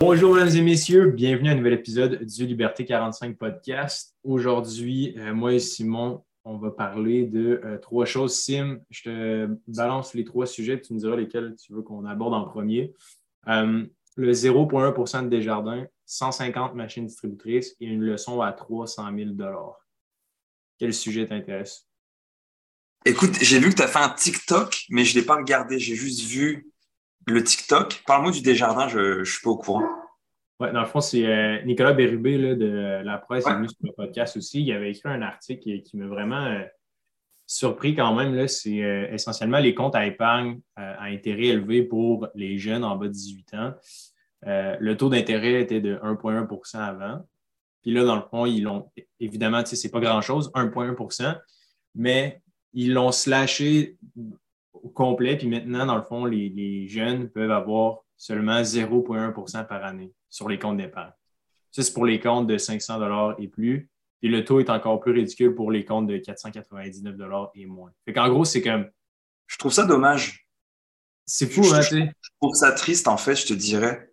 Bonjour, mesdames et messieurs. Bienvenue à un nouvel épisode du Liberté 45 podcast. Aujourd'hui, euh, moi et Simon, on va parler de euh, trois choses. Sim, je te balance les trois sujets, tu me diras lesquels tu veux qu'on aborde en premier. Euh, le 0,1% de Desjardins, 150 machines distributrices et une leçon à 300 000 Quel sujet t'intéresse? Écoute, j'ai vu que tu as fait un TikTok, mais je ne l'ai pas regardé. J'ai juste vu le TikTok. Parle-moi du Desjardins, je ne suis pas au courant. Oui, dans le fond, c'est euh, Nicolas Bérubé de La Presse, qui est venu sur le podcast aussi. Il avait écrit un article qui, m'a vraiment euh, surpris quand même. C'est euh, essentiellement les comptes à épargne à intérêt élevé pour les jeunes en bas de 18 ans. le taux d'intérêt était de 1,1% avant. Puis là, dans le fond, ils l'ont, évidemment, ce n'est pas grand-chose, 1,1% mais ils l'ont slashé au complet. Puis maintenant, dans le fond, les, jeunes peuvent avoir seulement 0,1% par année sur les comptes d'épargne. Ça, c'est pour les comptes de 500 et plus. Et le taux est encore plus ridicule pour les comptes de 499 et moins. Fait qu'en gros, c'est comme. Je trouve ça dommage. C'est fou, hein, tu sais. Je trouve ça triste, en fait, je te dirais.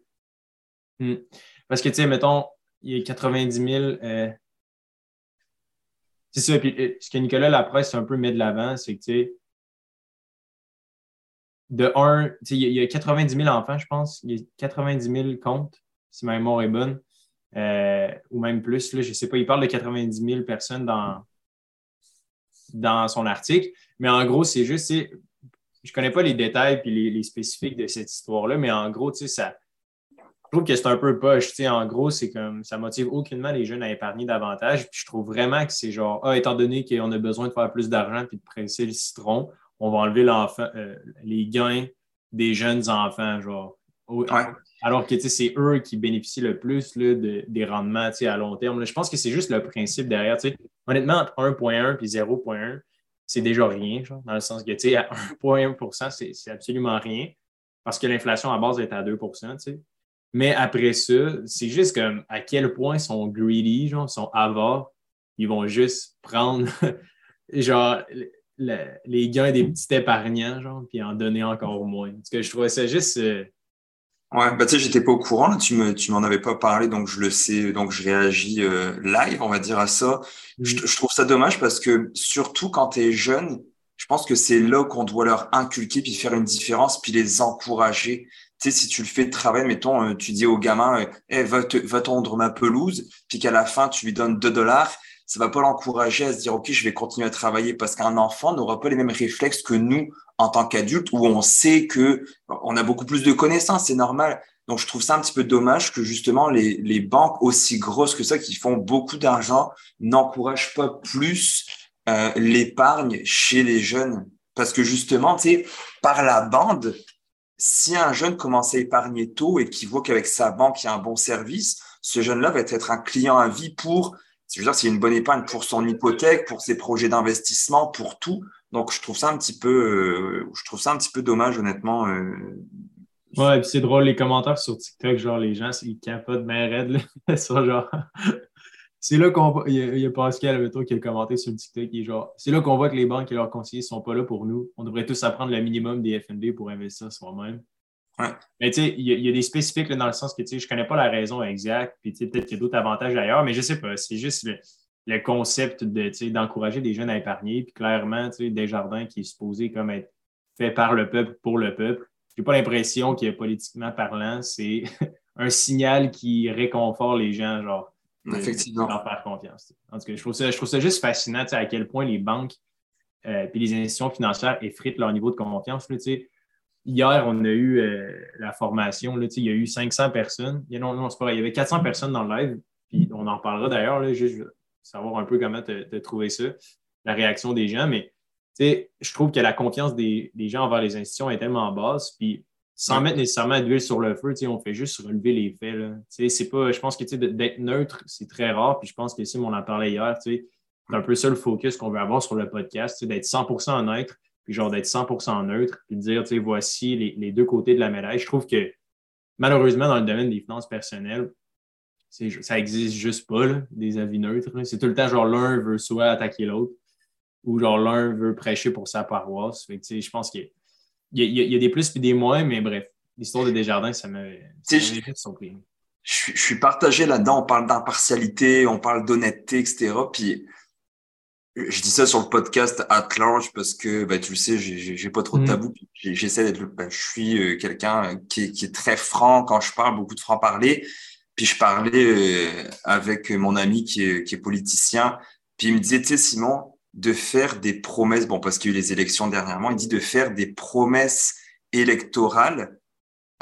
Hmm. Parce que, tu sais, mettons, il y a 90 000. Euh, c'est ça. Puis, euh, ce que Nicolas Lapresse un peu met de l'avant, c'est que, tu sais, de un, il y, a 90 000 enfants, je pense. Il y a 90 000 comptes, si ma mémoire est bonne, euh, ou même plus. Là, je ne sais pas, il parle de 90 000 personnes dans, dans son article. Mais en gros, c'est juste, je ne connais pas les détails et les, spécifiques de cette histoire-là, mais en gros, ça, je trouve que c'est un peu poche. En gros, c'est comme ça motive aucunement les jeunes à épargner davantage. Puis je trouve vraiment que c'est genre, ah, étant donné qu'on a besoin de faire plus d'argent et de presser le citron, on va enlever l'enfant, euh, les gains des jeunes enfants, genre. Alors que c'est eux qui bénéficient le plus là, des rendements à long terme. Je pense que c'est juste le principe derrière. Honnêtement, entre 1.1 et 0.1, c'est déjà rien, genre, dans le sens que à 1.1% c'est absolument rien parce que l'inflation à base est à 2% Mais après ça, c'est juste comme à quel point ils sont greedy, genre, sont avares. Ils vont juste prendre genre les gains des petits épargnants, genre, puis en donner encore moins. Parce que je trouvais ça juste. Euh, ouais, bah tu sais, j'étais pas au courant, tu me, tu m'en avais pas parlé, donc je le sais, donc je réagis euh, live, on va dire à ça. Mm. Je, trouve ça dommage parce que surtout quand tu es jeune, je pense que c'est là qu'on doit leur inculquer puis faire une différence puis les encourager. Tu sais, si tu le fais de travail, mettons, euh, tu dis au gamin, hey, va, va tondre ma pelouse, puis qu'à la fin, tu lui donnes 2 dollars, ça va pas l'encourager à se dire, OK, je vais continuer à travailler parce qu'un enfant n'aura pas les mêmes réflexes que nous en tant qu'adultes où on sait que on a beaucoup plus de connaissances, c'est normal. Donc, je trouve ça un petit peu dommage que justement les, les banques aussi grosses que ça, qui font beaucoup d'argent, n'encouragent pas plus euh, l'épargne chez les jeunes. Parce que justement, tu sais, par la bande, si un jeune commence à épargner tôt et qu'il voit qu'avec sa banque, il y a un bon service, ce jeune-là va être un client à vie pour je veux dire, c'est une bonne épargne pour son hypothèque, pour ses projets d'investissement, pour tout. Donc, je trouve ça un petit peu, euh, je trouve ça un petit peu dommage, honnêtement. Euh. Ouais, et puis c'est drôle, les commentaires sur TikTok, genre, les gens, ils capotent bien raide, là. genre. c'est là qu'on il, y a Pascal qui a commenté sur le TikTok, qui est genre, c'est là qu'on voit que les banques et leurs conseillers ne sont pas là pour nous. On devrait tous apprendre le minimum des FNB pour investir soi-même. Mais tu sais, il y, a des spécifiques dans le sens que tu sais, je ne connais pas la raison exacte, puis peut-être qu'il y a d'autres avantages ailleurs, mais je ne sais pas. C'est juste le, concept de, d'encourager des jeunes à épargner. Puis clairement, tu sais, Desjardins qui est supposé comme être fait par le peuple pour le peuple. Je n'ai pas l'impression que politiquement parlant, c'est un signal qui réconforte les gens, genre, Effectivement. leur faire confiance. En tout cas, je trouve ça, je trouve ça juste fascinant à quel point les banques et euh, les institutions financières effritent leur niveau de confiance. Là, hier, on a eu euh, la formation. Là, il y a eu 500 personnes. non, non, c'est pas vrai. Il y avait 400 personnes dans le live. Puis on en reparlera d'ailleurs. Juste savoir un peu comment tu as trouvé ça, la réaction des gens. Mais je trouve que la confiance des, gens envers les institutions est tellement basse. Puis sans mettre nécessairement d'huile sur le feu, on fait juste relever les faits. C'est pas, je pense que d'être neutre, c'est très rare. Puis je pense que si on en parlait hier, c'est un peu ça le focus qu'on veut avoir sur le podcast, d'être 100% neutre puis genre d'être 100% neutre, puis de dire, tu sais, voici les, deux côtés de la médaille. Je trouve que malheureusement, dans le domaine des finances personnelles, ça existe juste pas, des avis neutres. C'est tout le temps genre l'un veut soit attaquer l'autre ou genre l'un veut prêcher pour sa paroisse. Fait que, je pense qu'il y, y, a des plus et des moins, mais bref, l'histoire de Desjardins, ça m'a surpris. je, suis partagé là-dedans. On parle d'impartialité, on parle d'honnêteté, etc. Puis je dis ça sur le podcast at large parce que bah, tu le sais, j'ai pas trop de mm. tabou. J'essaie d'être, bah, je suis euh, quelqu'un qui, est très franc quand je parle, beaucoup de franc parler. Puis je parlais euh, avec mon ami qui est, qui est politicien. Puis il me disait, tu sais, Simon, de faire des promesses. Bon, parce qu'il y a eu les élections dernièrement, il dit de faire des promesses électorales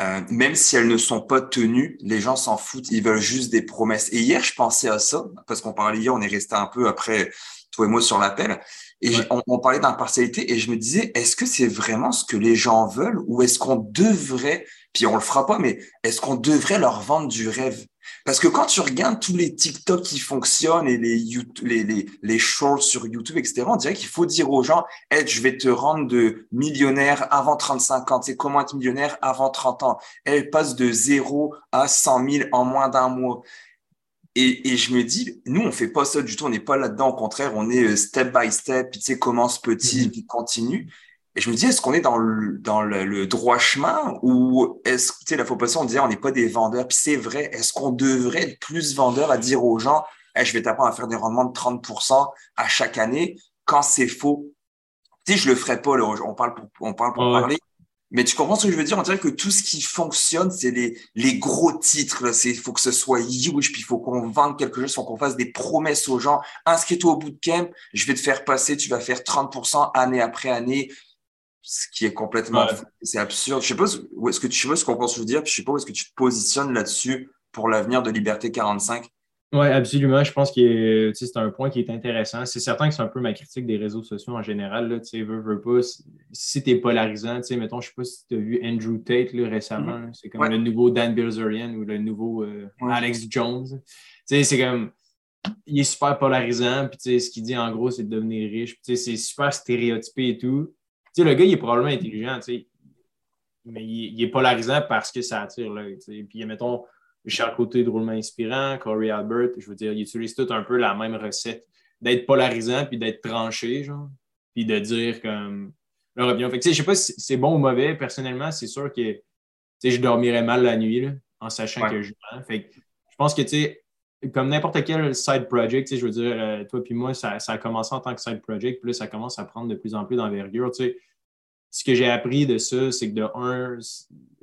euh, même si elles ne sont pas tenues, les gens s'en foutent, ils veulent juste des promesses. Et hier, je pensais à ça, parce qu'on parlait hier, on est resté un peu après, toi et moi, sur l'appel, et on, on, parlait d'impartialité, et je me disais, est-ce que c'est vraiment ce que les gens veulent, ou est-ce qu'on devrait, puis on le fera pas, mais est-ce qu'on devrait leur vendre du rêve? Parce que quand tu regardes tous les TikTok qui fonctionnent et les, les, les, les shorts sur YouTube, etc., on dirait qu'il faut dire aux gens, hey, je vais te rendre de millionnaire avant 35 ans. C'est comment être millionnaire avant 30 ans? Elle passe de 0 à 100 000 en moins d'un mois. Et, et, je me dis, nous, on fait pas ça du tout, on n'est pas là-dedans. Au contraire, on est euh, step by step, puis tu sais, commence petit, mm-hmm. puis continue. Et je me dis, est-ce qu'on est dans le, dans le, droit chemin ou est-ce que, tu sais, la fois passée, on disait, on n'est pas des vendeurs. Puis c'est vrai, est-ce qu'on devrait être plus vendeur à dire aux gens, je vais t'apprendre à faire des rendements de 30% à chaque année quand c'est faux? Tu sais, je le ferai pas, là, on parle pour, on parle pour parler. Mais tu comprends ce que je veux dire? On dirait que tout ce qui fonctionne, c'est les, les gros titres. Il faut que ce soit huge, puis il faut qu'on vende quelque chose, il faut qu'on fasse des promesses aux gens. Inscris-toi au bootcamp, je vais te faire passer, tu vas faire 30% année après année ce qui est complètement c'est absurde. Je sais pas où est-ce que tu sais ce qu'on pense dire, puis je sais pas où est-ce que tu te positionnes là-dessus pour l'avenir de Liberté 45. Oui, absolument. Je pense que c'est un point qui est intéressant. C'est certain que c'est un peu ma critique des réseaux sociaux en général. Là, veux, veux pas, si tu es polarisant, mettons, je sais pas si tu as vu Andrew Tate là, récemment. Mm-hmm. C'est comme le nouveau Dan Bilzerian ou le nouveau euh, Alex Jones. C'est comme il est super polarisant. Puis ce qu'il dit en gros, c'est de devenir riche. C'est super stéréotypé et tout le gars, il est probablement intelligent, mais il, est polarisant parce que ça attire. Puis, mettons, Charles Côté, drôlement inspirant, Corey Albert, je veux dire, ils utilisent tout un peu la même recette d'être polarisant puis d'être tranché, genre, puis de dire comme leur opinion. Fait que, je sais pas si c'est bon ou mauvais. Personnellement, c'est sûr que je dormirais mal la nuit en sachant que je Fait je pense que, tu sais, comme n'importe quel side project, je veux dire, euh, toi puis moi, ça, a commencé en tant que side project, puis là, ça commence à prendre de plus en plus d'envergure. Ce que j'ai appris de ça, c'est que de un,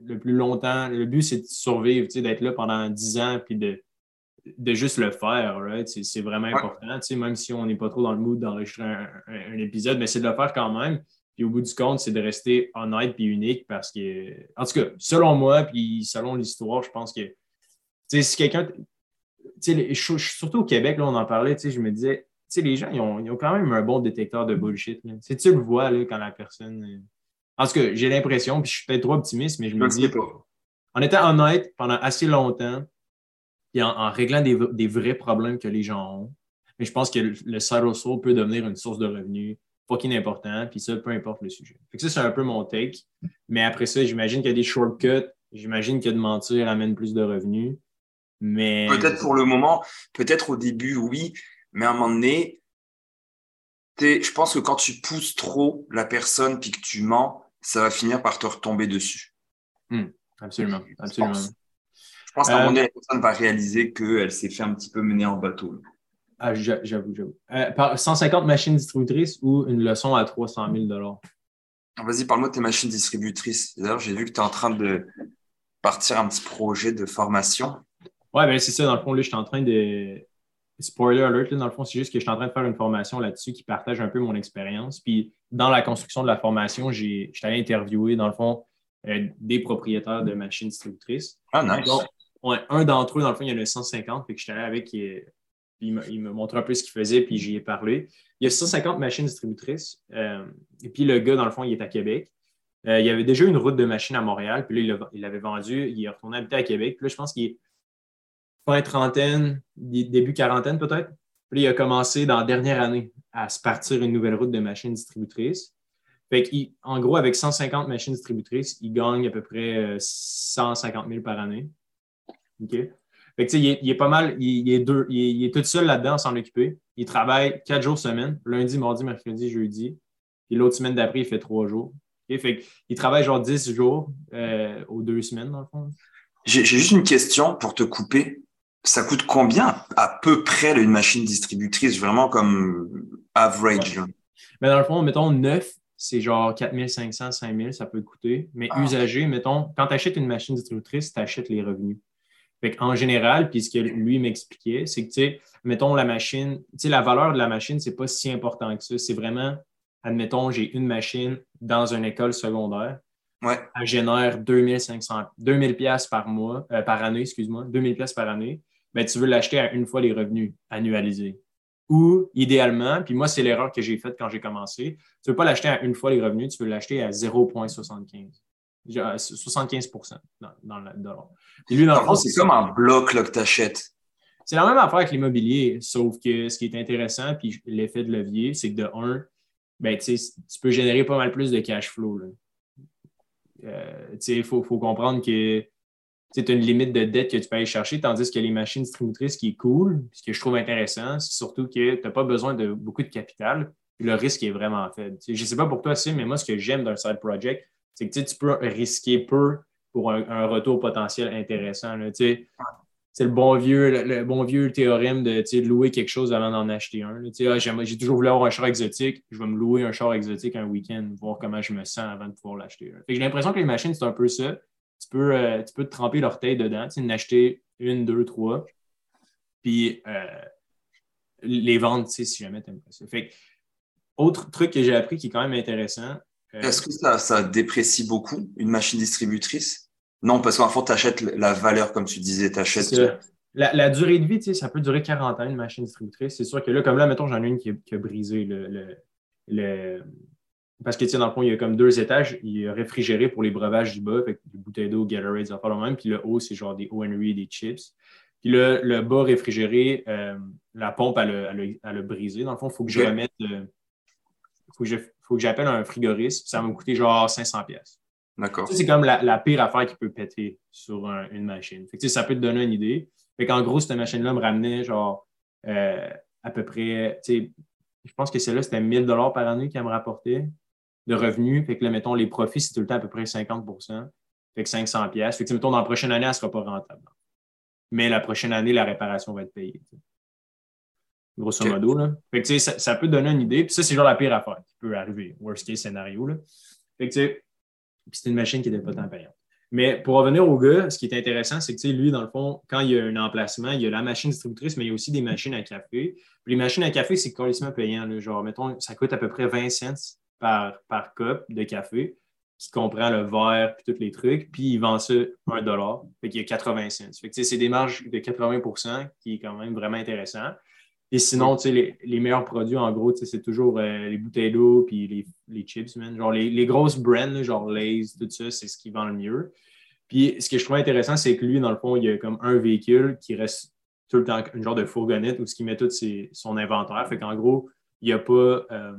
le plus longtemps, le but, c'est de survivre, d'être là pendant 10 ans, puis de, de juste le faire. C'est vraiment important, même si on n'est pas trop dans le mood d'enregistrer un, épisode, mais c'est de le faire quand même. Puis au bout du compte, c'est de rester honnête puis unique parce que, en tout cas, selon moi, puis selon l'histoire, je pense que si quelqu'un surtout au Québec, là, on en parlait, je me disais, les gens, ils ont, quand même un bon détecteur de bullshit. Tu le vois là, quand la personne. Euh, en tout cas, j'ai l'impression, puis je suis peut-être trop optimiste, mais je me dis, on était honnête pendant assez longtemps, et en, réglant des, vrais problèmes que les gens ont. Mais je pense que le, side hustle peut devenir une source de revenus fucking important, puis ça, peu importe le sujet. Fait ça, c'est un peu mon take. Mais après ça, j'imagine qu'il y a des shortcuts. J'imagine que de mentir amène plus de revenus. Peut-être pour le moment, peut-être au début, oui, mais à un moment donné, je pense que quand tu pousses trop la personne puis que tu mens, ça va finir par te retomber dessus. Hmm, absolument, absolument. Je pense, qu'à un moment donné, euh, la personne va réaliser qu'elle s'est fait un petit peu mener en bateau. Ah, j'avoue, j'avoue. 150 euh, machines distributrices ou une leçon à 300 000 Vas-y, parle-moi de tes machines distributrices. D'ailleurs, j'ai vu que tu es en train de partir un petit projet de formation. Ouais, ben c'est ça. Dans le fond, là, je suis en train de. Spoiler alert, là, dans le fond, c'est juste que je suis en train de faire une formation là-dessus qui partage un peu mon expérience. Puis, dans la construction de la formation, j'ai allé interviewer, dans le fond, euh, des propriétaires de machines distributrices. Ah, nice. ouais, un d'entre eux, dans le fond, il y en a 150. Fait que j'étais allé avec. Euh, il, il me montré un peu ce qu'il faisait, puis j'y ai parlé. Il y a 150 machines distributrices. Euh, et puis, le gars, dans le fond, il est à Québec. il y avait déjà une route de machines à Montréal. Puis là, il l'avait vendu. Il est retourné habiter à Québec. Puis là, je pense qu'il est fin trentaine, début quarantaine peut-être. Puis il a commencé dans la dernière année à se partir une nouvelle route de machines distributrices. Fait en gros, avec 150 machines distributrices, il gagne à peu près 150 euh, 000 par année. OK? Fait que, il, est, il est pas mal, il, est, deux, il, est, tout seul là-dedans s'en occuper. Il travaille quatre jours semaine, lundi, mardi, mercredi, jeudi. Puis l'autre semaine d'après, il fait trois jours. Fait il travaille genre 10 jours euh, aux deux semaines, dans le fond. J'ai juste une question pour te couper. Ça coûte combien à peu près une machine distributrice, vraiment comme average? Mais dans le fond, mettons neuf, c'est genre 4500, 5000, ça peut coûter. Mais ah. usagé, mettons, quand tu achètes une machine distributrice, tu achètes les revenus. en général, puis ce que lui m'expliquait, c'est que, tu sais, mettons, la machine, tu sais, la valeur de la machine, c'est pas si important que ça. C'est vraiment, admettons, j'ai une machine dans une école secondaire. Ouais. Elle génère 2500, 2000 pièces par mois, euh, par année, excuse-moi, 2000 pièces par année. Ben, tu veux l'acheter à une fois les revenus annualisés. Ou idéalement, puis moi, c'est l'erreur que j'ai faite quand j'ai commencé, tu ne veux pas l'acheter à une fois les revenus, tu veux l'acheter à 0,75. 75 dans, dans le dollar. lui, dans le fond, c'est comme un bloc là, que tu achètes. C'est la même affaire avec l'immobilier, sauf que ce qui est intéressant, puis l'effet de levier, c'est que de un, ben, tu peux générer pas mal plus de cash flow. Euh, il faut, faut, comprendre que tu as une limite de dette que tu peux aller chercher, tandis que les machines distributrices, qui est cool, ce que je trouve intéressant, c'est surtout que tu n'as pas besoin de beaucoup de capital, le risque est vraiment faible. je ne sais pas pour toi, mais moi, ce que j'aime d'un side project, c'est que tu peux risquer peu pour un, retour potentiel intéressant. c'est le bon vieux, le, bon vieux théorème de, louer quelque chose avant d'en acheter un. Ah, j'ai toujours voulu avoir un char exotique, je vais me louer un char exotique un week-end, voir comment je me sens avant de pouvoir l'acheter. J'ai l'impression que les machines, c'est un peu ça tu peux, euh, tu peux te tremper l'orteil dedans, tu sais, en acheter une, deux, trois, puis euh, les vendre, tu sais, si jamais tu aimes ça. Fait autre truc que j'ai appris qui est quand même intéressant. Euh, Est-ce que ça, ça déprécie beaucoup une machine distributrice? Non, parce qu'en fait, tu achètes la valeur, comme tu disais, tu achètes. La, la, durée de vie, tu sais, ça peut durer 40 ans, une machine distributrice. C'est sûr que là, comme là, mettons, j'en ai une qui a, brisé le, le parce que, tu sais, dans le fond, il y a comme deux étages. Il y a réfrigéré pour les breuvages du bas, avec des bouteilles d'eau, Gatorade, ça fait le même. Puis le haut, c'est genre des O&R, des chips. Puis le, le bas réfrigéré, euh, la pompe, elle a, brisé. Dans le fond, il faut que je remette. Euh, faut que que j'appelle un frigoriste. Ça va me coûter genre 500 pièces. D'accord. C'est comme la, pire affaire qui peut péter sur une machine. Fait que, ça peut te donner une idée. Fait qu'en gros, cette machine-là me ramenait genre euh, à peu près, je pense que celle-là, c'était 1000 par année qu'elle me rapportait de revenus. Fait que là, mettons, les profits, c'est tout le temps à peu près 50 Fait que 500 pièces. Fait que, mettons, dans la prochaine année, elle ne sera pas rentable. Mais la prochaine année, la réparation va être payée. Grosso modo. Là. Fait que, ça, ça peut donner une idée. Puis ça, c'est genre la pire affaire qui peut arriver. Worst case scénario. Là. Fait que, c'est une machine qui n'était pas tant payante. Mais pour revenir au gars, ce qui est intéressant, c'est que lui, dans le fond, quand il y a un emplacement, il y a la machine distributrice, mais il y a aussi des machines à café. Puis les machines à café, c'est complètement payant. Là. Genre, mettons, ça coûte à peu près 20 cents par, par cup de café, qui comprend le verre et tous les trucs, puis il vend ça 1 dollar, fait qu'il y a 80 cents. c'est des marges de 80% qui est quand même vraiment intéressant. Et sinon, les, les meilleurs produits, en gros, c'est toujours euh, les bouteilles d'eau puis les, les, chips, Genre les, les, grosses brands, genre Lay's, tout ça, c'est ce qui vend le mieux. Puis ce que je trouve intéressant, c'est que lui, dans le fond, il y a comme un véhicule qui reste tout le temps une genre de fourgonnette où ce qui met tout son inventaire. Fait qu'en gros, il n'y a pas. Euh,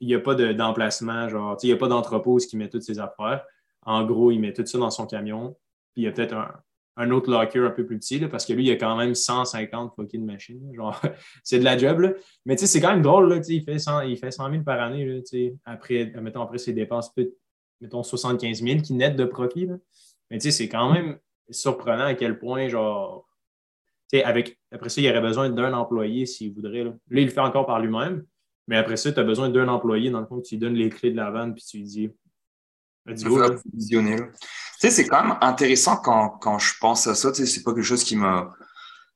il n'y a pas d'emplacement, genre, il n'y a pas d'entrepôt qui met toutes ses affaires. En gros, il met tout ça dans son camion. Puis il y a peut-être un, autre locker un peu plus petit, parce que lui, il a quand même 150 fucking machines. Genre, c'est de la job. Là. Mais c'est quand même drôle. Là, il, fait 100, il fait 100 000 par année. Là, après, mettons, après ses dépenses, mettons 75 000 qui nettent de profit. Là. Mais c'est quand même surprenant à quel point, genre, avec, après ça, il aurait besoin d'un employé s'il voudrait. Là. là, il le fait encore par lui-même. Mais après ça, tu as besoin d'un employé, dans le fond, tu lui donnes les clés de la vanne, puis tu lui dis. Tu sais, c'est quand même intéressant quand, quand je pense à ça. Tu sais, c'est pas quelque chose qui m'a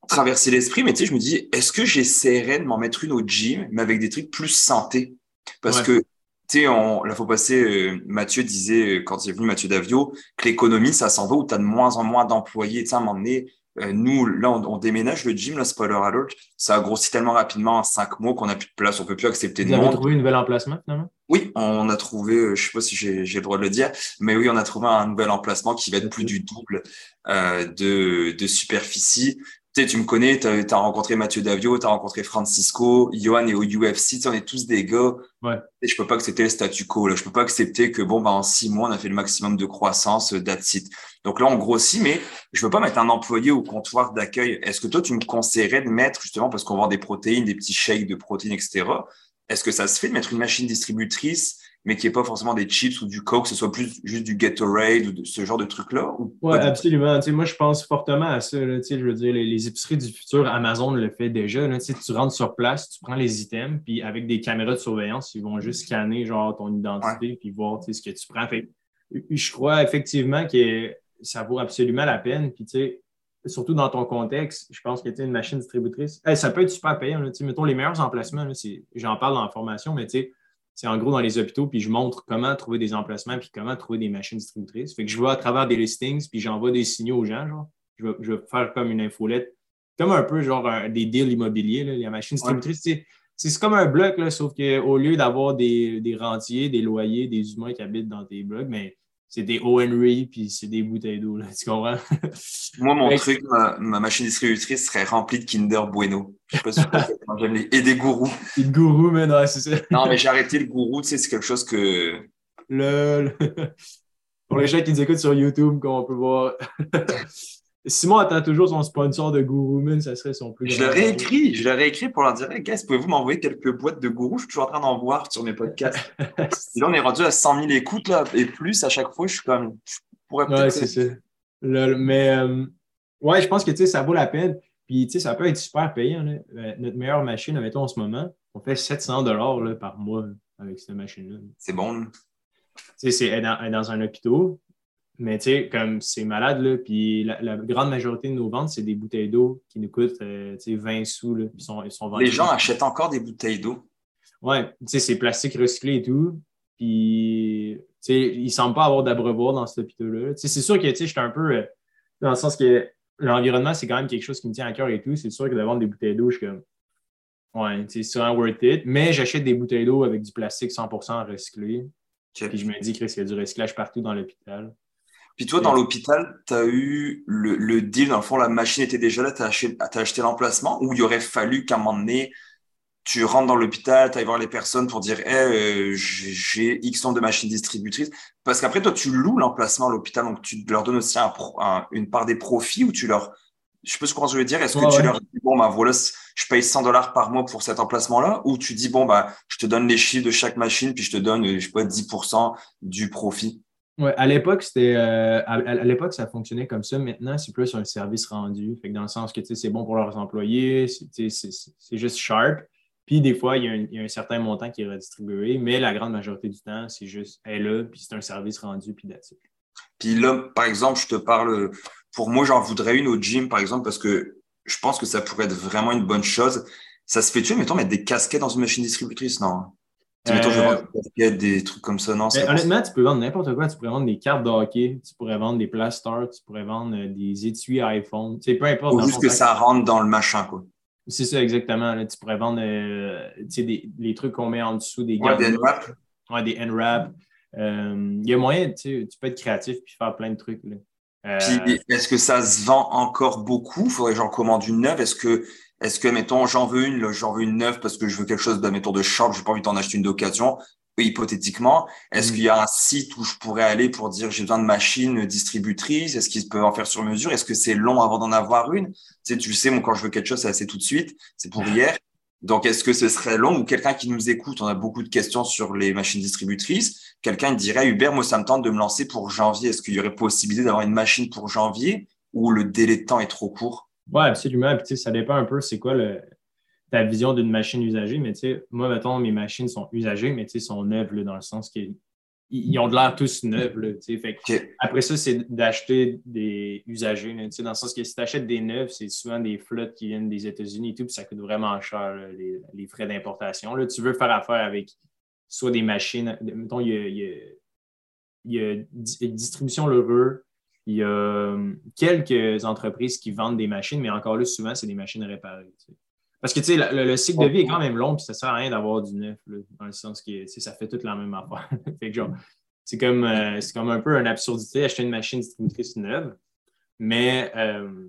traversé l'esprit, mais tu sais, je me dis, est-ce que j'essaierais de m'en mettre une au gym, mais avec des trucs plus santé? Parce que, tu sais, la fois passée, euh, Mathieu disait, euh, quand il est venu, Mathieu Davio, que l'économie, ça s'en va où tu as de moins en moins d'employés. Tu sais, à un moment donné, nous, là, on, déménage le gym, là, spoiler alert. Ça a grossi tellement rapidement en cinq mois qu'on n'a plus de place. On ne peut plus accepter de monde. Vous avez trouvé un nouvel emplacement, finalement? Oui, on a trouvé, euh, je ne sais pas si j'ai le droit de le dire, mais oui, on a trouvé un nouvel emplacement qui va être plus du double euh, de, de superficie tu me connais, tu as, rencontré Mathieu Davio, tu as rencontré Francisco, Johan et au UFC, on est tous des gars. Ouais. Et je peux pas accepter le statu quo. Là. Je peux pas accepter que bon, bah, en six mois, on a fait le maximum de croissance, euh, that's Donc là, on grossit, mais je veux pas mettre un employé au comptoir d'accueil. Est-ce que toi, tu me conseillerais de mettre, justement, parce qu'on vend des protéines, des petits shakes de protéines, etc., est-ce que ça se fait de mettre une machine distributrice, mais qui n'est pas forcément des chips ou du Coke, que ce soit plus juste du Gatorade ou de, ce genre de trucs-là? Oui, absolument. moi, je pense fortement à ça. je veux dire, les, épiceries du futur, Amazon le fait déjà. tu rentres sur place, tu prends les items, puis avec des caméras de surveillance, ils vont juste scanner genre, ton identité, puis voir ce que tu prends. je crois effectivement que ça vaut absolument la peine. Puis, surtout dans ton contexte, je pense que tu une machine distributrice, ça peut être super payant. mettons les meilleurs emplacements, j'en parle dans la formation, mais c'est en gros dans les hôpitaux, puis je montre comment trouver des emplacements, puis comment trouver des machines distributrices. Fait que je vois à travers des listings, puis j'envoie des signaux aux gens. Genre. Je, vais, faire comme une infolette, comme un peu genre des deals immobiliers, là, les machines distributrices. C'est comme un bloc, là, sauf qu'au lieu d'avoir des, des, rentiers, des loyers, des humains qui habitent dans tes blocs, mais c'est des Henry puis c'est des bouteilles d'eau. Tu comprends? Moi, mon truc, ma, machine distributrice serait remplie de Kinder Bueno. Je sais pas si j'aime les... Et des gourous. Et de gourous, mais non, c'est ça. non, mais j'ai arrêté le gourou, tu sais, c'est quelque chose que. Le... Pour les gens qui nous écoutent sur YouTube, qu'on peut voir. Simon attend toujours son sponsor de Gourou ça serait son plus Je leur ai écrit, je leur ai écrit pour leur dire Guys, pouvez-vous m'envoyer quelques boîtes de Gourou? Je suis toujours en train d'en voir sur mes podcasts. là, on est rendu à 100 000 écoutes là, et plus à chaque fois. Je suis comme. Je pourrais peut-être. Ouais, c'est ça. mais euh, ouais, je pense que ça vaut la peine. Puis ça peut être super payant. Euh, notre meilleure machine, mettons en ce moment, on fait 700 par mois avec cette machine-là. C'est bon. C'est dans, dans un hôpital. Mais tu sais, comme c'est malade, là, puis la, grande majorité de nos ventes, c'est des bouteilles d'eau qui nous coûtent euh, 20 sous. Là, puis sont, ils sont Les gens achètent encore des bouteilles d'eau. Oui, tu sais, c'est plastique recyclé et tout. Puis, tu sais, ils ne semblent pas avoir d'abreuvoir dans cet hôpital-là. C'est sûr que, tu sais, je suis un peu euh, dans le sens que l'environnement, c'est quand même quelque chose qui me tient à cœur et tout. C'est sûr que de vendre des bouteilles d'eau, je suis comme, ouais, c'est sûrement worth it. Mais j'achète des bouteilles d'eau avec du plastique 100% recyclé. Puis je me dis, qu'il y a du recyclage partout dans l'hôpital. Puis toi, dans l'hôpital, tu as eu le, deal, dans le fond, la machine était déjà là, tu as acheté, l'emplacement ou il aurait fallu qu'à un moment donné, tu rentres dans l'hôpital, tu ailles voir les personnes pour dire hey, euh, j'ai X nombre de machines distributrices. Parce qu'après, toi, tu loues l'emplacement à l'hôpital, donc tu leur donnes aussi une part des profits ou tu leur. Je sais pas ce que je veux dire. Est-ce que tu leur dis, bon, bah voilà, je paye 100 dollars par mois pour cet emplacement-là ou tu dis, bon, bah, je te donne les chiffres de chaque machine puis je te donne, je sais pas, 10% du profit? Ouais, à l'époque, c'était euh, à, l'époque, ça fonctionnait comme ça. Maintenant, c'est plus un service rendu. Dans le sens que c'est bon pour leurs employés, c'est juste sharp. Puis des fois, il y, a un, certain montant qui est redistribué, mais la grande majorité du temps, c'est juste elle là, puis c'est un service rendu, puis that's Puis là, par exemple, je te parle, pour moi, j'en voudrais une au gym, par exemple, parce que je pense que ça pourrait être vraiment une bonne chose. Ça se fait tuer, mettons, mettre des casquettes dans une machine distributrice, non? Euh, des trucs comme ça, non? honnêtement, tu peux vendre n'importe quoi. Tu pourrais vendre des cartes de hockey, tu pourrais vendre des plasters, tu pourrais vendre euh, des étuis iPhone. Tu peu importe. Faut juste que ça rentre dans le machin, quoi. C'est ça, exactement. tu pourrais vendre euh, des, les trucs qu'on met en dessous des ouais, des N-wrap. Ouais, des N-wrap. Il y a moyen, tu peux être créatif et faire plein de trucs. Puis, est-ce que ça se vend encore beaucoup? Il faudrait que j'en commande une neuve. Est-ce que est-ce que, mettons, j'en veux une, j'en veux une neuve parce que je veux quelque chose, de, mettons, de shop, j'ai pas envie d'en acheter une d'occasion, hypothétiquement. Est-ce mm. qu'il y a un site où je pourrais aller pour dire j'ai besoin de machines distributrices? Est-ce qu'ils peuvent en faire sur mesure? Est-ce que c'est long avant d'en avoir une? Tu sais, tu sais, moi, quand je veux quelque chose, c'est assez tout de suite. C'est pour hier. Donc, est-ce que ce serait long ou quelqu'un qui nous écoute, on a beaucoup de questions sur les machines distributrices. Quelqu'un dirait, Hubert, moi, ça me tente de me lancer pour janvier. Est-ce qu'il y aurait possibilité d'avoir une machine pour janvier ou le délai de temps est trop court? Oui, absolument. Puis, ça dépend un peu c'est quoi ta vision d'une machine usagée. Mais moi, mettons, mes machines sont usagées, mais sont neuves dans le sens qu'ils ont de l'air tous neufs. fait Après ça, c'est d'acheter des usagés. dans le sens que si tu achètes des neufs, c'est souvent des flottes qui viennent des États-Unis et tout, puis ça coûte vraiment cher, les, frais d'importation. Tu veux faire affaire avec soit des machines, mettons, il y a, il y a, distribution Lheureux, il y a euh, quelques entreprises qui vendent des machines, mais encore là, souvent, c'est des machines réparées. Parce que le, cycle de vie est quand même long, puis ça ne sert à rien d'avoir du neuf, dans le sens que ça fait toute la même affaire. c'est comme, euh, comme un peu une absurdité d'acheter une machine distributrice neuve, mais euh,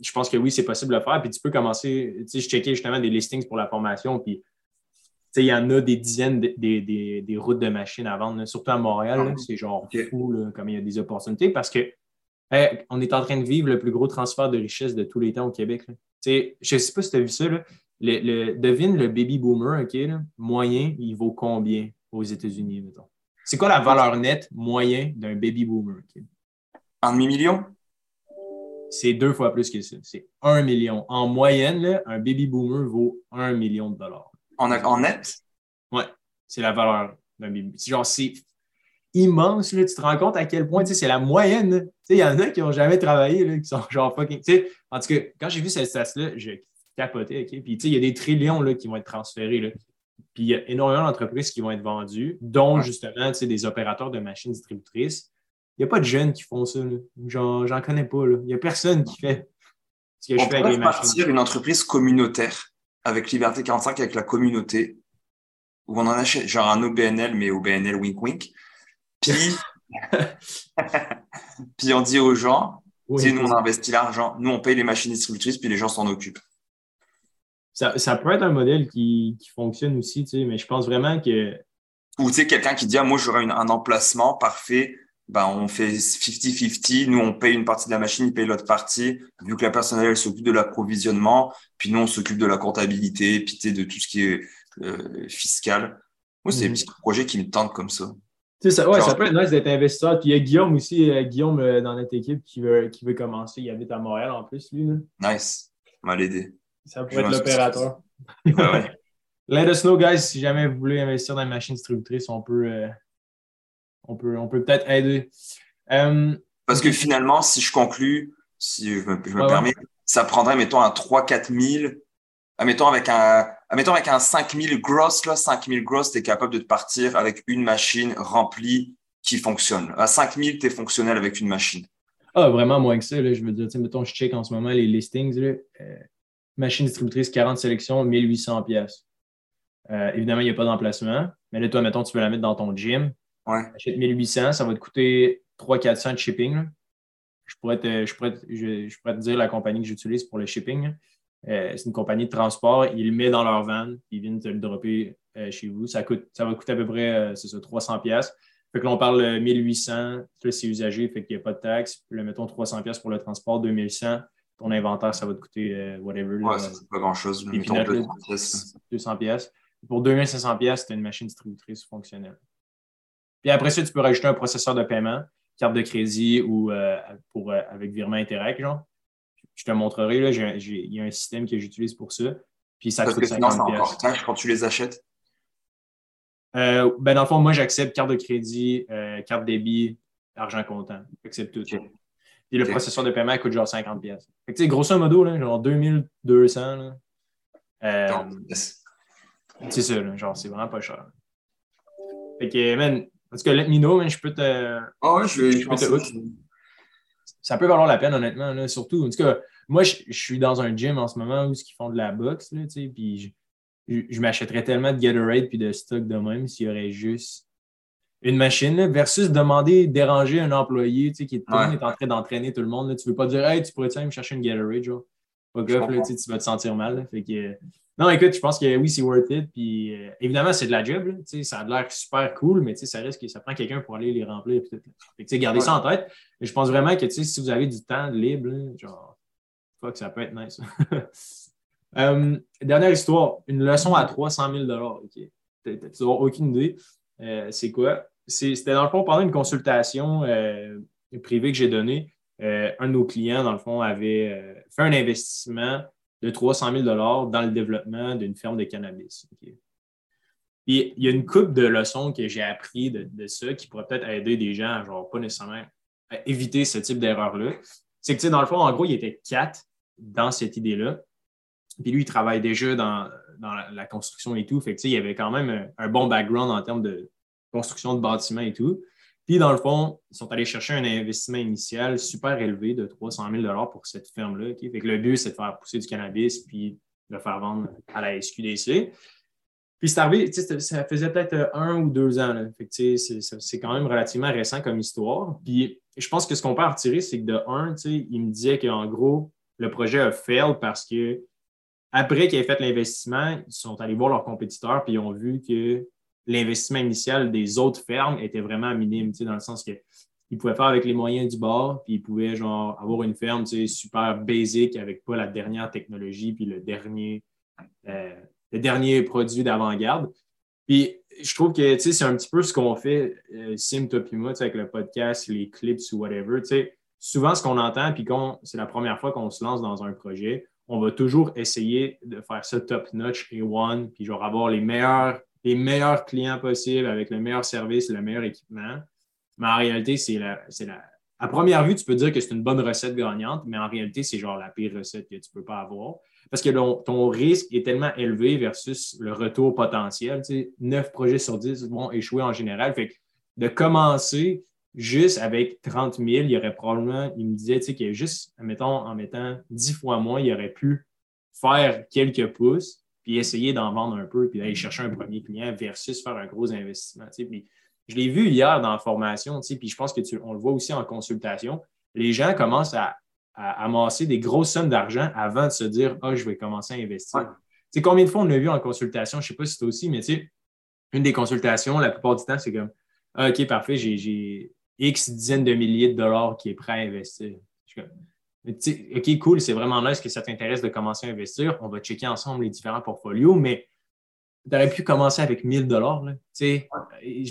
je pense que oui, c'est possible de le faire. Puis tu peux commencer, je checkais justement des listings pour la formation, puis il y en a des dizaines de, des, routes de machines à vendre, surtout à Montréal. Ah c'est genre fou comme il y a des opportunités parce que on est en train de vivre le plus gros transfert de richesse de tous les temps au Québec. Je ne sais pas si tu as vu ça. le, devine le baby boomer, OK, moyen, il vaut combien aux États-Unis, mettons? C'est quoi la valeur nette moyen d'un baby boomer? Un demi-million? C'est deux fois plus que ça. C'est un million. En moyenne, un baby boomer vaut un million de dollars. En, en net? Oui, c'est la valeur d'un baby. Genre, c'est immense. Là. Tu te rends compte à quel point c'est la moyenne. Il y en a qui n'ont jamais travaillé, là, qui sont genre fucking. En tout cas, quand j'ai vu cette stats-là, j'ai capoté. Puis il y a des trillions là, qui vont être transférés. Là. Puis il y a énormément d'entreprises qui vont être vendues, dont justement des opérateurs de machines distributrices. Il n'y a pas de jeunes qui font ça. J'en, j'en connais pas. Il n'y a personne qui fait ce que je fais avec les machines. partir une entreprise communautaire avec Liberté 45, avec la communauté, où on en achète genre un OBNL, mais OBNL wink wink. Puis, puis on dit aux gens, oui, nous on investit l'argent, nous on paye les machines distributrices, puis les gens s'en occupent. Ça, ça, peut être un modèle qui, qui fonctionne aussi, tu sais, mais je pense vraiment que. Ou tu sais, quelqu'un qui dit, ah, moi j'aurais un emplacement parfait ben, on fait 50-50. Nous, on paye une partie de la machine, il paye l'autre partie. Vu que la personnelle s'occupe de l'approvisionnement, puis nous, on s'occupe de la comptabilité, puis de tout ce qui est euh, fiscal. Moi, c'est des mhm. petits projets qui me tentent comme ça. Ça, ouais, ça peut être nice d'être investisseur. Puis il y a Guillaume aussi, euh, Guillaume euh, dans notre équipe qui veut, qui veut commencer. Il habite à Montréal en plus, lui. Nice. Mal aidé. Ça pourrait être l'opérateur. Ouais, ouais. Let us know, guys, si jamais vous voulez investir dans une machine distributrice, on peut, on peut on peut peut-être aider. Euh, Parce que finalement, si je conclus, si je me, permets, ça prendrait, mettons, un 3-4 000, mettons, avec un, mettons, avec un 5 000 gross, là, 5 000 gross, tu es capable de te partir avec une machine remplie qui fonctionne. À 5 000, tu es fonctionnel avec une machine. Ah, vraiment moins que ça. Là, je veux dire, mettons, je check en ce moment les listings. Là, euh, machine distributrice, 40 sélections, 1800 pièces. Euh, évidemment, il n'y a pas d'emplacement. Mais là, toi, mettons, tu veux la mettre dans ton gym. Ouais. Achète 1800, ça va te coûter 300-400 de shipping. Je pourrais, te, je, pourrais je, pourrais te dire la compagnie que j'utilise pour le shipping. Euh, c'est une compagnie de transport. Ils le mettent dans leur van. Ils viennent te le dropper euh, chez vous. Ça, coûte, ça va coûter à peu près euh, c'est ça, 300 pièces. Fait que l'on parle 1800. c'est usagé, fait qu'il n'y a pas de taxe. Puis, mettons 300 pièces pour le transport, 2100. Ton inventaire, ça va te coûter whatever. Ouais, c'est pas grand-chose. 200 pièces. Pour 2500 pièces, c'est une machine distributrice fonctionnelle. Puis après ça, tu peux rajouter un processeur de paiement, carte de crédit ou euh, pour, euh, avec virement Interact, genre. Je te montrerai, là, il y a un système que j'utilise pour ça. Puis ça Parce que sinon, c'est encore cash quand tu les achètes? Euh, ben dans le fond, moi, j'accepte carte de crédit, carte débit, argent comptant. J'accepte tout. Puis le processeur de paiement coûte genre 50 pièces. Fait que, grosso modo, là, genre 2200. c'est ça, genre, c'est vraiment pas cher. Fait que, man, parce que let me know, je peux te. Ah ouais, je vais. Ça peut valoir la peine, honnêtement. surtout, en tout cas, moi, je, suis dans un gym en ce moment où ils font de la boxe, là, puis je, m'achèterais tellement de Gatorade puis de stock de même s'il y aurait juste une machine versus demander, déranger un employé qui est, est en train d'entraîner tout le monde. Là. Tu ne veux pas dire Hey, tu pourrais me chercher une Gatorade, genre? Pas grave, tu vas te sentir mal. fait que, non, écoute, je pense que oui, c'est worth it. Puis euh, évidemment, c'est de la job. Là, ça a l'air super cool, mais ça risque que ça prend quelqu'un pour aller les remplir. Fait gardez ça en tête. Mais je pense vraiment que si vous avez du temps libre, genre, fuck, ça peut être nice. Euh, dernière histoire, une leçon à 300 000 OK. Tu n'as aucune idée. Euh, c'est quoi? C'était dans le fond pendant une consultation privée que j'ai donnée. un de nos clients, dans le fond, avait fait un investissement de 300 000 dans le développement d'une ferme de cannabis. Puis il y a une coupe de leçons que j'ai appris de, ça qui pourrait peut-être aider des gens genre pas nécessairement à éviter ce type d'erreur-là. C'est que dans le fond, en gros, il était quatre dans cette idée-là. Puis lui, il travaille déjà dans, la, construction et tout. Fait que, il avait quand même un, bon background en termes de construction de bâtiments et tout. Puis, dans le fond, ils sont allés chercher un investissement initial super élevé de 300 000 pour cette ferme-là. Le but, c'est de faire pousser du cannabis puis de le faire vendre à la SQDC. Puis c'est arrivé, ça faisait peut-être un ou deux ans. c'est quand même relativement récent comme histoire. Puis je pense que ce qu'on peut en retirer, c'est que de un, il me disait qu'en gros, le projet a fail parce que après qu'ils aient fait l'investissement, ils sont allés voir leurs compétiteurs puis ils ont vu que l'investissement initial des autres fermes était vraiment minime, dans le sens qu'ils pouvaient faire avec les moyens du bord, puis ils pouvaient genre, avoir une ferme super basique avec pas la dernière technologie puis le dernier le dernier produit d'avant-garde. Puis je trouve que c'est un petit peu ce qu'on fait, Sim, toi moi, avec le podcast, les clips ou whatever. Souvent, ce qu'on entend, puis quand c'est la première fois qu'on se lance dans un projet, on va toujours essayer de faire ça top-notch et one, puis genre avoir les meilleurs, les meilleurs clients possibles avec le meilleur service, le meilleur équipement. Mais en réalité, c'est la, la. À première vue, tu peux dire que c'est une bonne recette gagnante, mais en réalité, c'est genre la pire recette que tu ne peux pas avoir. Parce que ton, risque est tellement élevé versus le retour potentiel. Tu sais, 9 projets sur 10 vont échouer en général. Fait que de commencer juste avec 30 000, il y aurait probablement, il me disait, tu sais, juste, mettons, en mettant 10 fois moins, il aurait pu faire quelques pouces, puis essayer d'en vendre un peu, puis d'aller chercher un premier client versus faire un gros investissement. Tu sais. Puis, je l'ai vu hier dans la formation, tu sais, puis je pense que tu, on le voit aussi en consultation. Les gens commencent à, amasser des grosses sommes d'argent avant de se dire Ah, je vais commencer à investir. Tu sais, combien de fois on l'a vu en consultation? Je ne sais pas si c'est aussi, mais tu sais, une des consultations, la plupart du temps, c'est comme ah, OK, parfait, j'ai X dizaines de milliers de dollars qui est prêt à investir. OK, cool, c'est vraiment nice que ça t'intéresse de commencer à investir. On va checker ensemble les différents portfolios, mais tu aurais pu commencer avec 1000 dollars. J'ai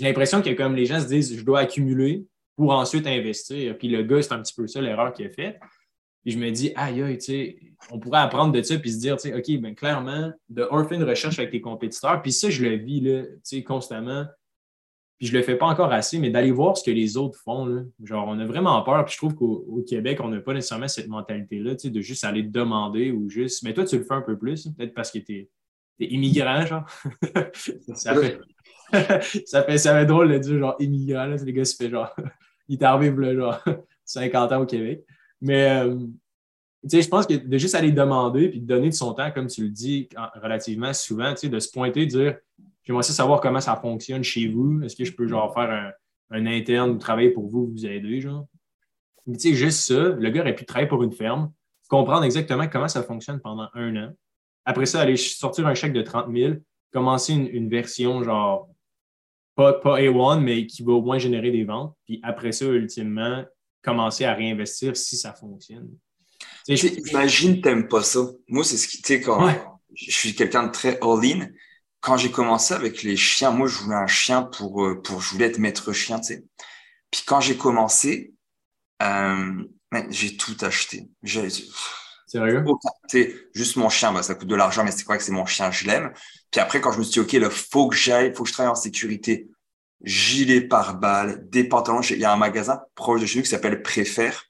l'impression que comme les gens se disent, je dois accumuler pour ensuite investir. Puis le gars, c'est un petit peu ça l'erreur qu'il a faite. Puis je me dis, aïe, aïe, on pourrait apprendre de ça puis se dire, OK, ben clairement, de un, fais une recherche avec tes compétiteurs. Puis ça, je le vis là, constamment puis je le fais pas encore assez, mais d'aller voir ce que les autres font. Là. Genre, on a vraiment peur. Puis je trouve qu'au Québec, on n'a pas nécessairement cette mentalité-là, de juste aller demander ou juste. Mais toi, tu le fais un peu plus, peut-être parce que tu es, immigrant, genre. ça, fait... ça fait. Ça fait drôle de dire genre immigrant. Là. Les gars, ça fait genre. Il t'arrive là, genre 50 ans au Québec. Mais euh, tu sais, je pense que de juste aller demander puis de donner de son temps, comme tu le dis relativement souvent, tu sais, de se pointer, de dire J'aimerais savoir comment ça fonctionne chez vous. Est-ce que je peux genre faire un, interne ou travailler pour vous, vous aider, genre? Mais tu sais, juste ça, le gars aurait pu travailler pour une ferme, comprendre exactement comment ça fonctionne pendant un an. Après ça, aller sortir un chèque de 30 000, commencer une, version genre pas, pas A1, mais qui va au moins générer des ventes. Puis après ça, ultimement, commencer à réinvestir si ça fonctionne. Imagine, t'aimes pas ça. Moi, c'est ce qui, tu sais, quand je suis quelqu'un de très all-in, quand j'ai commencé avec les chiens, moi, je voulais un chien pour, euh, pour je voulais être maître chien, tu sais. Puis quand j'ai commencé, euh, j'ai tout acheté. Sérieux? sais, juste mon chien, bah, ça coûte de l'argent, mais c'est quoi que c'est mon chien, je l'aime. Puis après, quand je me suis dit, OK, il faut que j'aille, faut que je travaille en sécurité. Gilet par balle, des pantalons. Il y a un magasin proche de chez nous qui s'appelle Préfère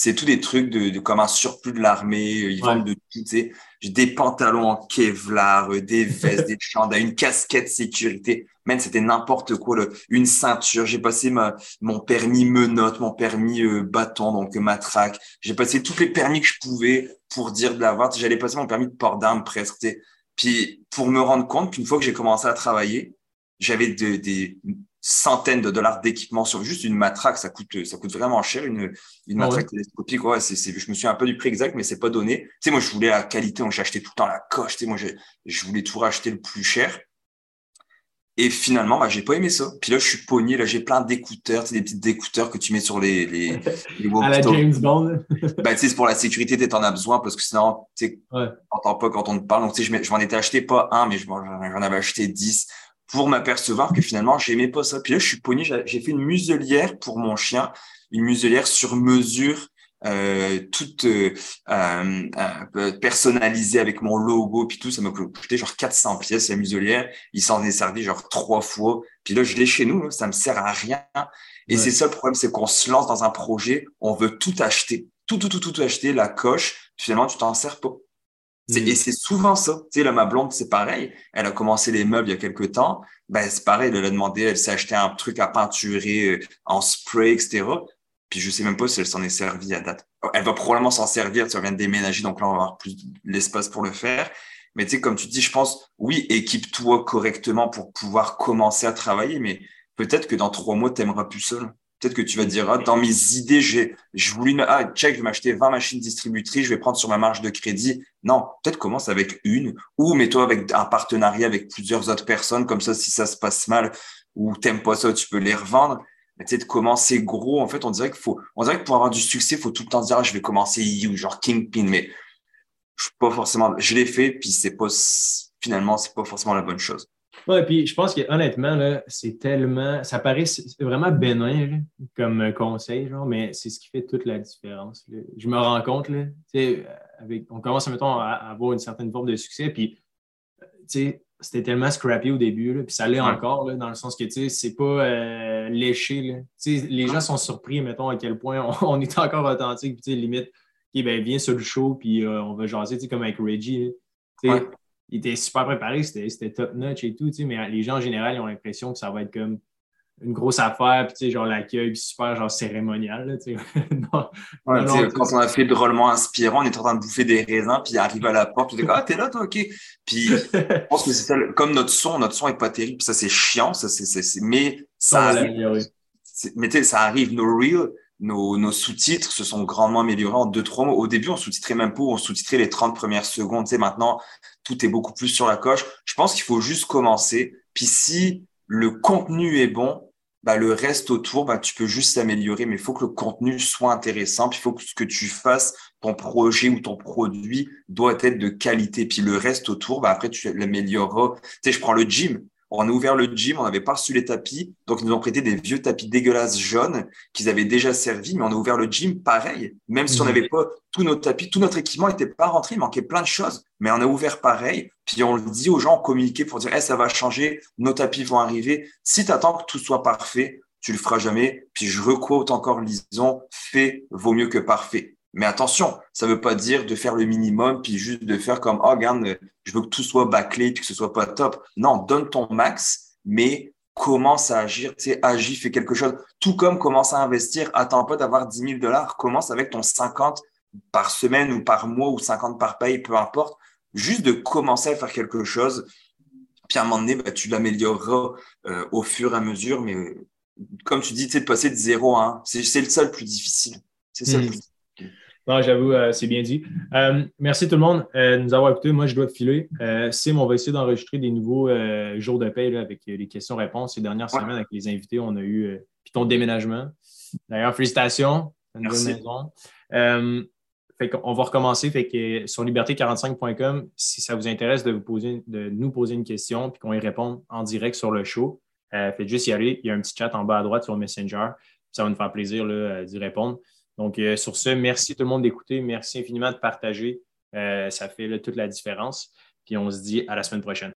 c'est tout des trucs de, de comme un surplus de l'armée. Euh, ils vendent de tout, tu sais. J'ai des pantalons en Kevlar, euh, des vestes, des chandails, une casquette sécurité. Même c'était n'importe quoi. Une ceinture. J'ai passé ma, mon permis menotte, mon permis euh, bâton, donc matraque. J'ai passé tous les permis que je pouvais pour dire de l'avoir. J'allais passer mon permis de port d'armes presque. Puis pour me rendre compte qu'une fois que j'ai commencé à travailler, j'avais de, des centaines de dollars d'équipement sur juste une matraque. Ça coûte, ça coûte vraiment cher, une, une ah matraque télescopique. Ouais, c'est, je me suis un peu du prix exact, mais c'est pas donné. Tu sais, moi, je voulais la qualité, j'ai acheté tout le temps la coche. Tu sais, moi, je voulais tout racheter le plus cher. Et finalement, bah, j'ai pas aimé ça. Puis là, je suis pogné. Là, j'ai plein d'écouteurs, tu sais, des petits écouteurs que tu mets sur les, les, les À la James Bond. bah, tu sais, c'est pour la sécurité, tu en as besoin parce que sinon, tu sais, ouais. t'entends pas quand on te parle. Donc, tu sais, je m'en étais acheté pas un, mais j'en avais acheté dix pour m'apercevoir que finalement, j'aimais pas ça. Puis là, je suis pogné, j'ai fait une muselière pour mon chien, une muselière sur mesure, euh, toute euh, euh, euh, personnalisée avec mon logo, puis tout. Ça m'a coûté genre 400 pièces, la muselière. Il s'en est servi genre trois fois. Puis là, je l'ai chez nous, ça me sert à rien. Et c'est ça le problème, c'est qu'on se lance dans un projet, on veut tout acheter, tout, tout, tout, tout acheter, la coche. Finalement, tu t'en sers pas. Et mm. c'est souvent ça. Tu sais, là, ma blonde, c'est pareil. Elle a commencé les meubles il y a quelques temps. Ben, c'est pareil. Elle a demandé, elle s'est acheté un truc à peinturer euh, en spray, etc. Puis je sais même pas si elle s'en est servie à date. Elle va probablement s'en servir. Tu viens de déménager, donc là, on va avoir plus l'espace pour le faire. Mais tu sais, comme tu dis, je pense, oui, équipe-toi correctement pour pouvoir commencer à travailler. Mais peut-être que dans trois mois, tu aimeras plus seul. Peut-être que tu vas dire, ah, dans mes idées, j'ai, je voulais, ah, check, je vais m'acheter 20 machines distributrices, je vais prendre sur ma marge de crédit. Non, peut-être commence avec une ou mets-toi avec un partenariat avec plusieurs autres personnes. Comme ça, si ça se passe mal ou t'aimes pas ça, tu peux les revendre. Mais tu sais, commencer gros, en fait, on dirait qu'il faut, on dirait que pour avoir du succès, il faut tout le temps dire, ah, je vais commencer ou genre Kingpin. Mais je suis pas forcément, je l'ai fait, puis c'est pas, finalement, c'est pas forcément la bonne chose. Ouais, puis je pense que honnêtement, c'est tellement. Ça paraît vraiment bénin comme conseil, genre, mais c'est ce qui fait toute la différence. Je me rends compte, là, avec, on commence mettons, à avoir une certaine forme de succès, puis c'était tellement scrappy au début, là, puis ça l'est encore, là, dans le sens que c'est pas euh, léché. Là. Les gens sont surpris, mettons, à quel point on, est encore authentique, puis limite, okay, ben, viens sur le show, puis euh, on va jaser, comme avec Reggie il était super préparé, c'était top notch et tout, mais les gens en général ils ont l'impression que ça va être comme une grosse affaire, puis genre l'accueil super genre cérémonial. quand on a fait drôlement inspirant, on est en train de bouffer des raisins, puis il arrive à la porte, puis Ah, t'es là, toi, ok. Puis je pense que c'est ça, comme notre son, notre son est pas terrible, ça c'est chiant, ça, c'est, mais ça arrive. Mais ça arrive, nos reels, nos, sous-titres se sont grandement améliorés en deux, trois mots. Au début, on sous-titrait même pas, on sous-titrait les 30 premières secondes. Tu sais, maintenant, tout est beaucoup plus sur la coche. Je pense qu'il faut juste commencer. Puis si le contenu est bon, bah, le reste autour, bah, tu peux juste s'améliorer, mais il faut que le contenu soit intéressant. Puis il faut que ce que tu fasses, ton projet ou ton produit doit être de qualité. Puis le reste autour, bah, après, tu l'amélioreras. Tu sais, je prends le gym. On a ouvert le gym, on n'avait pas reçu les tapis, donc ils nous ont prêté des vieux tapis dégueulasses jaunes qu'ils avaient déjà servi, mais on a ouvert le gym pareil. Même si on mhm. n'avait pas tous nos tapis, tout notre équipement n'était pas rentré, il manquait plein de choses, mais on a ouvert pareil. Puis on le dit aux gens, on communiquait pour dire, hey, ça va changer, nos tapis vont arriver. Si tu attends que tout soit parfait, tu le feras jamais. Puis je requote encore Lison, fait vaut mieux que parfait. Mais attention, ça ne veut pas dire de faire le minimum puis juste de faire comme oh regarde, je veux que tout soit bâclé puis que ce soit pas top. Non, donne ton max, mais commence à agir, tu sais, agis, fais quelque chose. Tout comme commence à investir, attends pas d'avoir 10 000 dollars, commence avec ton 50 par semaine ou par mois ou 50 par paye, peu importe. Juste de commencer à faire quelque chose. Puis à un moment donné, bah, tu l'amélioreras euh, au fur et à mesure. Mais comme tu dis, tu sais, de passer de 0 à 1, c'est le seul plus difficile. C'est ça le hmm. plus difficile. Non, j'avoue, euh, c'est bien dit. Euh, merci tout le monde euh, de nous avoir écoutés. Moi, je dois filer. Sim, on va essayer d'enregistrer des nouveaux jours de paix avec les questions-réponses. Ces dernières semaines, avec les invités, on a eu puis ton déménagement. D'ailleurs, félicitations. Une maison. Fait on va recommencer. Fait que sur liberté45.com, si ça vous intéresse de, vous poser, de nous poser une question puis qu'on y réponde en direct sur le show, faites juste y aller. Il y a un petit chat en bas à droite sur Messenger. Ça va nous faire plaisir d'y répondre. Donc, euh, sur ce, merci tout le monde d'écouter. Merci infiniment de partager. Euh, ça fait toute la différence. Puis on se dit à la semaine prochaine.